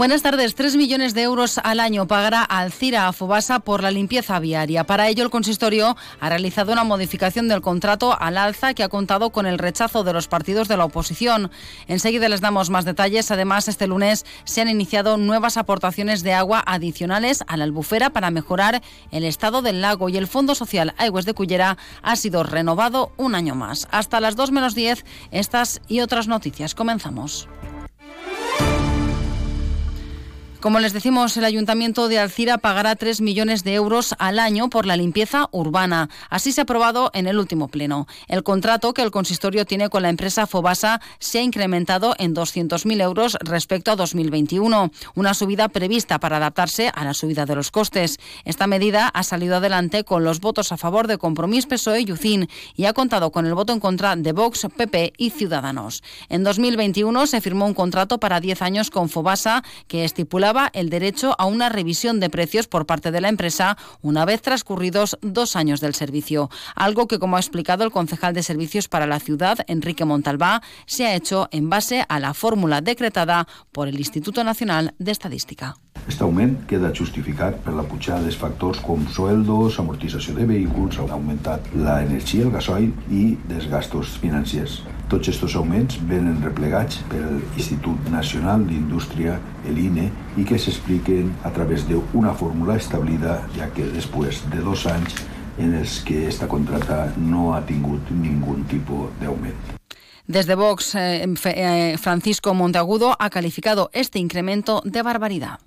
Buenas tardes. Tres millones de euros al año pagará Alcira a Fobasa por la limpieza viaria. Para ello, el consistorio ha realizado una modificación del contrato al alza que ha contado con el rechazo de los partidos de la oposición. Enseguida les damos más detalles. Además, este lunes se han iniciado nuevas aportaciones de agua adicionales a la albufera para mejorar el estado del lago y el Fondo Social Aguas de Cullera ha sido renovado un año más. Hasta las 2 menos 10, estas y otras noticias. Comenzamos. Como les decimos, el Ayuntamiento de Alcira pagará 3 millones de euros al año por la limpieza urbana. Así se ha aprobado en el último pleno. El contrato que el consistorio tiene con la empresa Fobasa se ha incrementado en 200.000 euros respecto a 2021, una subida prevista para adaptarse a la subida de los costes. Esta medida ha salido adelante con los votos a favor de Compromís PSOE y UCIN y ha contado con el voto en contra de Vox, PP y Ciudadanos. En 2021 se firmó un contrato para 10 años con Fobasa que estipula el derecho a una revisión de precios por parte de la empresa una vez transcurridos dos años del servicio, algo que, como ha explicado el concejal de Servicios para la Ciudad, Enrique Montalbá, se ha hecho en base a la fórmula decretada por el Instituto Nacional de Estadística. Aquest augment queda justificat per la pujada dels factors com sueldos, amortització de vehicles, ha augmentat l'energia, el gasoil i dels gastos financers. Tots aquests augments venen replegats pel Institut Nacional d'Indústria, l'INE, i que s'expliquen a través d'una fórmula establida, ja que després de dos anys en els que esta contrata no ha tingut ningú tipus d'augment. Desde Vox, eh, eh, Francisco Monteagudo ha calificado este incremento de barbaridad.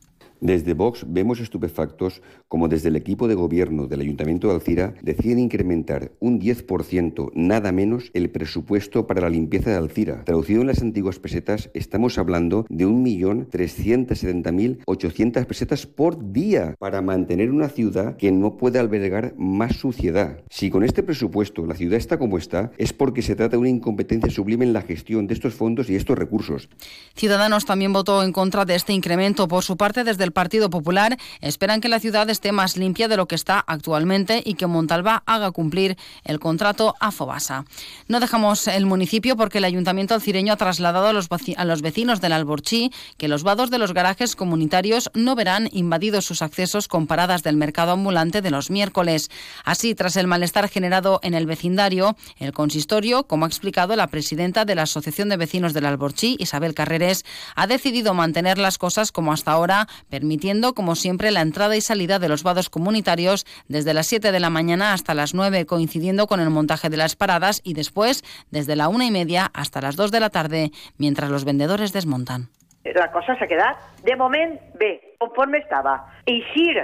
Desde Vox vemos estupefactos como desde el equipo de gobierno del Ayuntamiento de Alcira deciden incrementar un 10%, nada menos, el presupuesto para la limpieza de Alcira. Traducido en las antiguas pesetas, estamos hablando de 1.370.800 pesetas por día para mantener una ciudad que no puede albergar más suciedad. Si con este presupuesto la ciudad está como está, es porque se trata de una incompetencia sublime en la gestión de estos fondos y estos recursos. Ciudadanos también votó en contra de este incremento. Por su parte, desde el Partido Popular esperan que la ciudad esté más limpia de lo que está actualmente y que Montalbá haga cumplir el contrato a Fobasa. No dejamos el municipio porque el Ayuntamiento alcireño ha trasladado a los, a los vecinos del Alborchí que los vados de los garajes comunitarios no verán invadidos sus accesos con paradas del mercado ambulante de los miércoles. Así, tras el malestar generado en el vecindario, el consistorio, como ha explicado la presidenta de la Asociación de Vecinos del Alborchí, Isabel Carreres, ha decidido mantener las cosas como hasta ahora, permitiendo, como siempre, la entrada y salida de los vados comunitarios desde las 7 de la mañana hasta las 9, coincidiendo con el montaje de las paradas y después desde la una y media hasta las 2 de la tarde, mientras los vendedores desmontan. La cosa s'ha quedat, de moment, bé, conforme estava. Eixir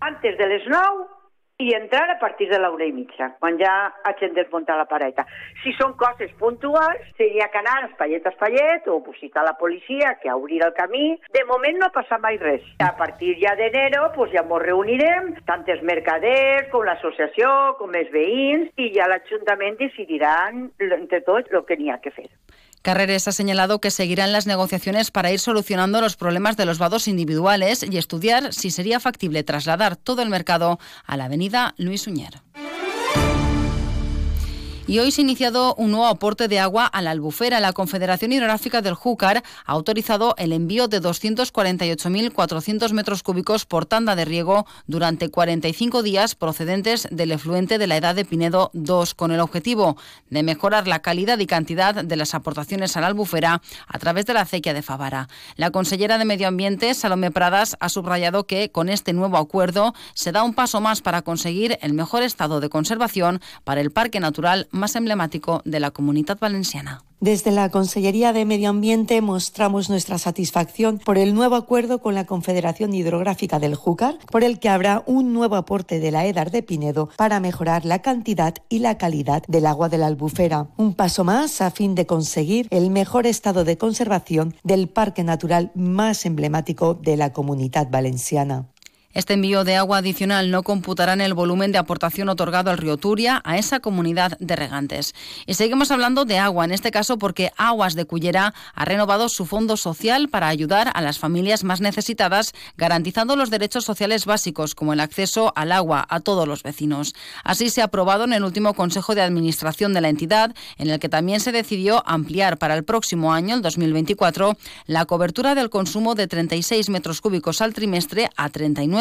antes de les 9 i entrar a partir de l'una i mitja, quan ja hagin desmuntat la pareta. Si són coses puntuals, seria que anar espallet a espallet o visitar la policia que obrir el camí. De moment no passa mai res. A partir ja d'enero pues ja ens reunirem, tant els mercaders com l'associació, com els veïns, i ja l'Ajuntament decidiran entre tots el que n'hi ha que fer. Carreres ha señalado que seguirán las negociaciones para ir solucionando los problemas de los vados individuales y estudiar si sería factible trasladar todo el mercado a la avenida Luis Uñer. Y hoy se ha iniciado un nuevo aporte de agua a la albufera. La Confederación Hidrográfica del Júcar ha autorizado el envío de 248.400 metros cúbicos por tanda de riego durante 45 días procedentes del efluente de la edad de Pinedo 2, con el objetivo de mejorar la calidad y cantidad de las aportaciones a la albufera a través de la acequia de Favara. La consellera de Medio Ambiente, Salomé Pradas, ha subrayado que con este nuevo acuerdo se da un paso más para conseguir el mejor estado de conservación para el Parque Natural emblemático de la comunidad valenciana. Desde la Consellería de Medio Ambiente mostramos nuestra satisfacción por el nuevo acuerdo con la Confederación Hidrográfica del Júcar, por el que habrá un nuevo aporte de la EDAR de Pinedo para mejorar la cantidad y la calidad del agua de la albufera. Un paso más a fin de conseguir el mejor estado de conservación del parque natural más emblemático de la comunidad valenciana. Este envío de agua adicional no computará en el volumen de aportación otorgado al río Turia a esa comunidad de regantes. Y seguimos hablando de agua, en este caso porque Aguas de Cullera ha renovado su fondo social para ayudar a las familias más necesitadas, garantizando los derechos sociales básicos como el acceso al agua a todos los vecinos. Así se ha aprobado en el último Consejo de Administración de la entidad, en el que también se decidió ampliar para el próximo año, el 2024, la cobertura del consumo de 36 metros cúbicos al trimestre a 39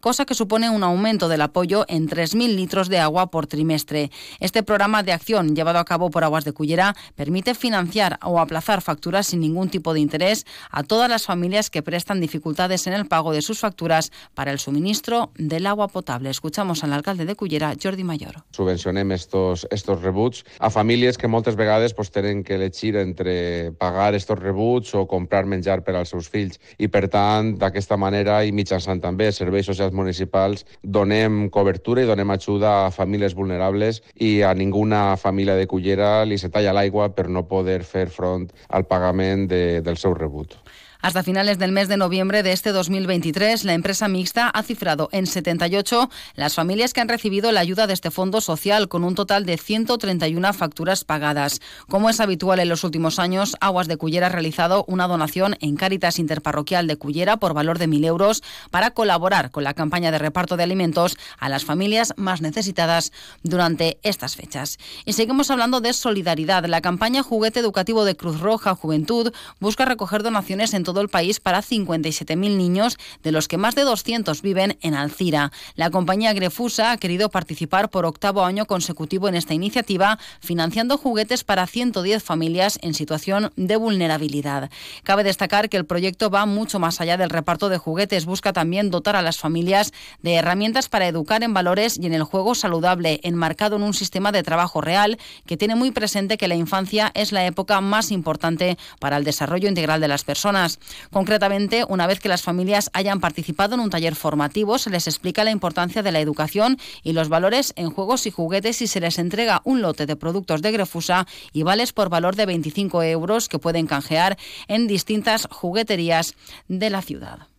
cosa que supone un aumento del apoyo en 3.000 litros de agua por trimestre. Este programa de acción llevado a cabo por Aguas de Cullera permite financiar o aplazar facturas sin ningún tipo de interés a todas las familias que prestan dificultades en el pago de sus facturas para el suministro del agua potable. Escuchamos al alcalde de Cullera, Jordi Mayor. Subvencionem estos, estos rebuts a famílies que moltes vegades pues, tenen que elegir entre pagar estos rebuts o comprar menjar per als seus fills i per tant d'aquesta manera i mitjançant també serveis socials municipals donem cobertura i donem ajuda a famílies vulnerables i a ninguna família de Cullera li se talla l'aigua per no poder fer front al pagament de, del seu rebut. Hasta finales del mes de noviembre de este 2023, la empresa mixta ha cifrado en 78 las familias que han recibido la ayuda de este fondo social, con un total de 131 facturas pagadas. Como es habitual en los últimos años, Aguas de Cullera ha realizado una donación en Cáritas Interparroquial de Cullera por valor de 1.000 euros para colaborar con la campaña de reparto de alimentos a las familias más necesitadas durante estas fechas. Y seguimos hablando de solidaridad. La campaña Juguete Educativo de Cruz Roja Juventud busca recoger donaciones en todo el país para 57.000 niños, de los que más de 200 viven en Alcira. La compañía Grefusa ha querido participar por octavo año consecutivo en esta iniciativa, financiando juguetes para 110 familias en situación de vulnerabilidad. Cabe destacar que el proyecto va mucho más allá del reparto de juguetes, busca también dotar a las familias de herramientas para educar en valores y en el juego saludable, enmarcado en un sistema de trabajo real que tiene muy presente que la infancia es la época más importante para el desarrollo integral de las personas. Concretamente, una vez que las familias hayan participado en un taller formativo, se les explica la importancia de la educación y los valores en juegos y juguetes y se les entrega un lote de productos de Grefusa y vales por valor de 25 euros que pueden canjear en distintas jugueterías de la ciudad.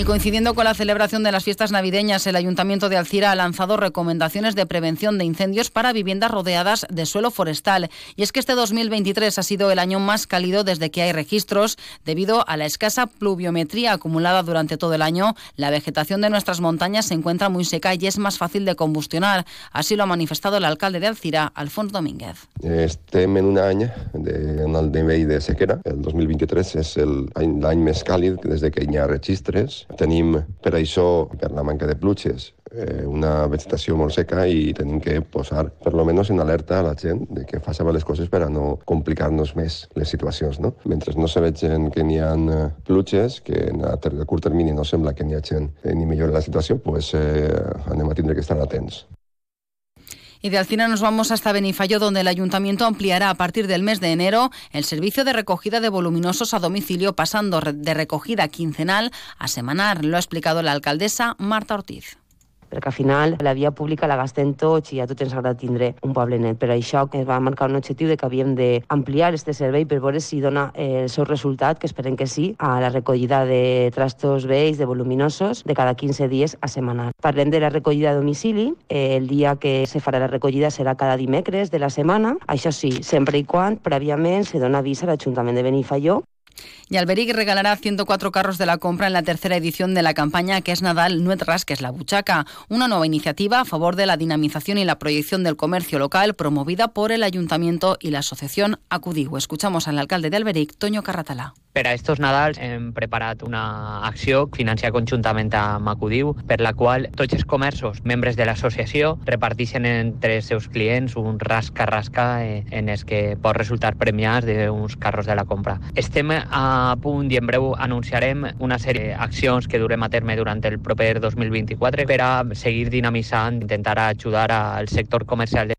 Y coincidiendo con la celebración de las fiestas navideñas, el Ayuntamiento de Alcira ha lanzado recomendaciones de prevención de incendios para viviendas rodeadas de suelo forestal. Y es que este 2023 ha sido el año más cálido desde que hay registros. Debido a la escasa pluviometría acumulada durante todo el año, la vegetación de nuestras montañas se encuentra muy seca y es más fácil de combustionar. Así lo ha manifestado el alcalde de Alcira, Alfonso Domínguez. Estem en un any de, en el de sequera. El 2023 és l'any més càlid des de que hi ha registres Tenim, per això, per la manca de pluges, eh, una vegetació molt seca i tenim que posar, per lo menos, en alerta a la gent de que faci les coses per a no complicar-nos més les situacions. No? Mentre no se vegin que n'hi ha eh, pluges, que a, a curt termini no sembla que n'hi hagi eh, ni millora la situació, pues, eh, anem a tindre que estar atents. Y de Alcina nos vamos hasta Benifallo, donde el ayuntamiento ampliará a partir del mes de enero el servicio de recogida de voluminosos a domicilio, pasando de recogida quincenal a semanal. Lo ha explicado la alcaldesa Marta Ortiz. Perquè al final la via pública la gastem tots i a tots ens agrada tindre un poble net. Per això es va marcar un objectiu de que havíem d'ampliar este servei per veure si dona eh, el seu resultat, que esperem que sí, a la recollida de trastos vells, de voluminosos, de cada 15 dies a setmanal. Parlem de la recollida a domicili. Eh, el dia que se farà la recollida serà cada dimecres de la setmana. Això sí, sempre i quan prèviament se dona avís a l'Ajuntament de Benifaió Y Alberic regalará 104 carros de la compra en la tercera edición de la campaña que es Nadal Nuetras, que es la Buchaca, una nueva iniciativa a favor de la dinamización y la proyección del comercio local promovida por el Ayuntamiento y la Asociación Acudiu. Escuchamos al alcalde de Alberic, Toño Carratalá. Per estos Nadals hem preparat una acció financiada conjuntament amb Acudiu, per la qual tots els comerços, membres de l'associació, reparteixen entre els seus clients un rasca-rasca eh, en els que pot resultar premiats d'uns carros de la compra. Estem a punt i en breu anunciarem una sèrie d'accions que durem a terme durant el proper 2024 per a seguir dinamitzant, intentar ajudar al sector comercial.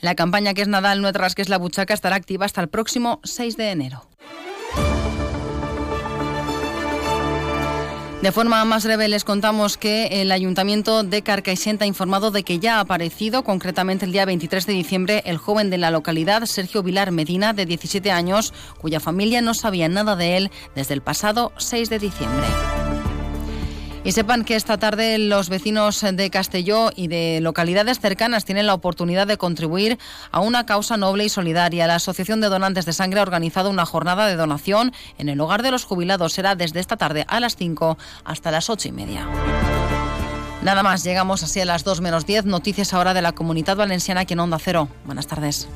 La campaña que es Nadal no que es la buchaca estará activa hasta el próximo 6 de enero. De forma más breve les contamos que el Ayuntamiento de Carcaixent ha informado de que ya ha aparecido, concretamente el día 23 de diciembre, el joven de la localidad, Sergio Vilar Medina, de 17 años, cuya familia no sabía nada de él desde el pasado 6 de diciembre. Y sepan que esta tarde los vecinos de Castelló y de localidades cercanas tienen la oportunidad de contribuir a una causa noble y solidaria. La Asociación de Donantes de Sangre ha organizado una jornada de donación en el hogar de los jubilados. Será desde esta tarde a las 5 hasta las 8 y media. Nada más, llegamos así a las 2 menos 10. Noticias ahora de la comunidad valenciana aquí en Onda Cero. Buenas tardes.